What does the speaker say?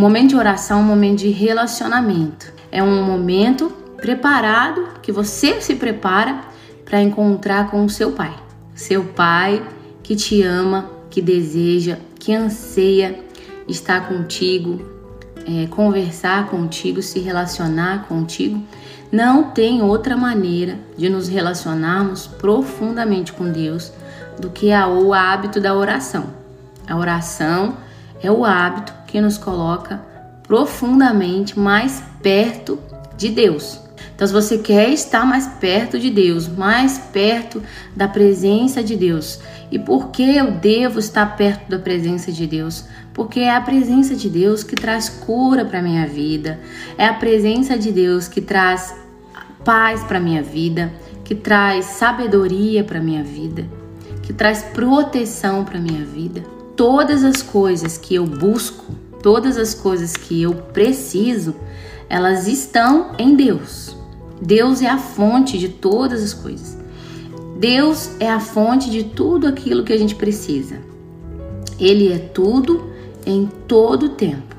momento de oração é um momento de relacionamento. É um momento preparado que você se prepara para encontrar com o seu pai. Seu pai que te ama, que deseja, que anseia estar contigo, é, conversar contigo, se relacionar contigo. Não tem outra maneira de nos relacionarmos profundamente com Deus do que o hábito da oração. A oração é o hábito que nos coloca profundamente mais perto de Deus. Então, se você quer estar mais perto de Deus, mais perto da presença de Deus, e por que eu devo estar perto da presença de Deus? Porque é a presença de Deus que traz cura para minha vida, é a presença de Deus que traz paz para minha vida, que traz sabedoria para minha vida, que traz proteção para minha vida. Todas as coisas que eu busco, todas as coisas que eu preciso, elas estão em Deus. Deus é a fonte de todas as coisas. Deus é a fonte de tudo aquilo que a gente precisa. Ele é tudo em todo tempo.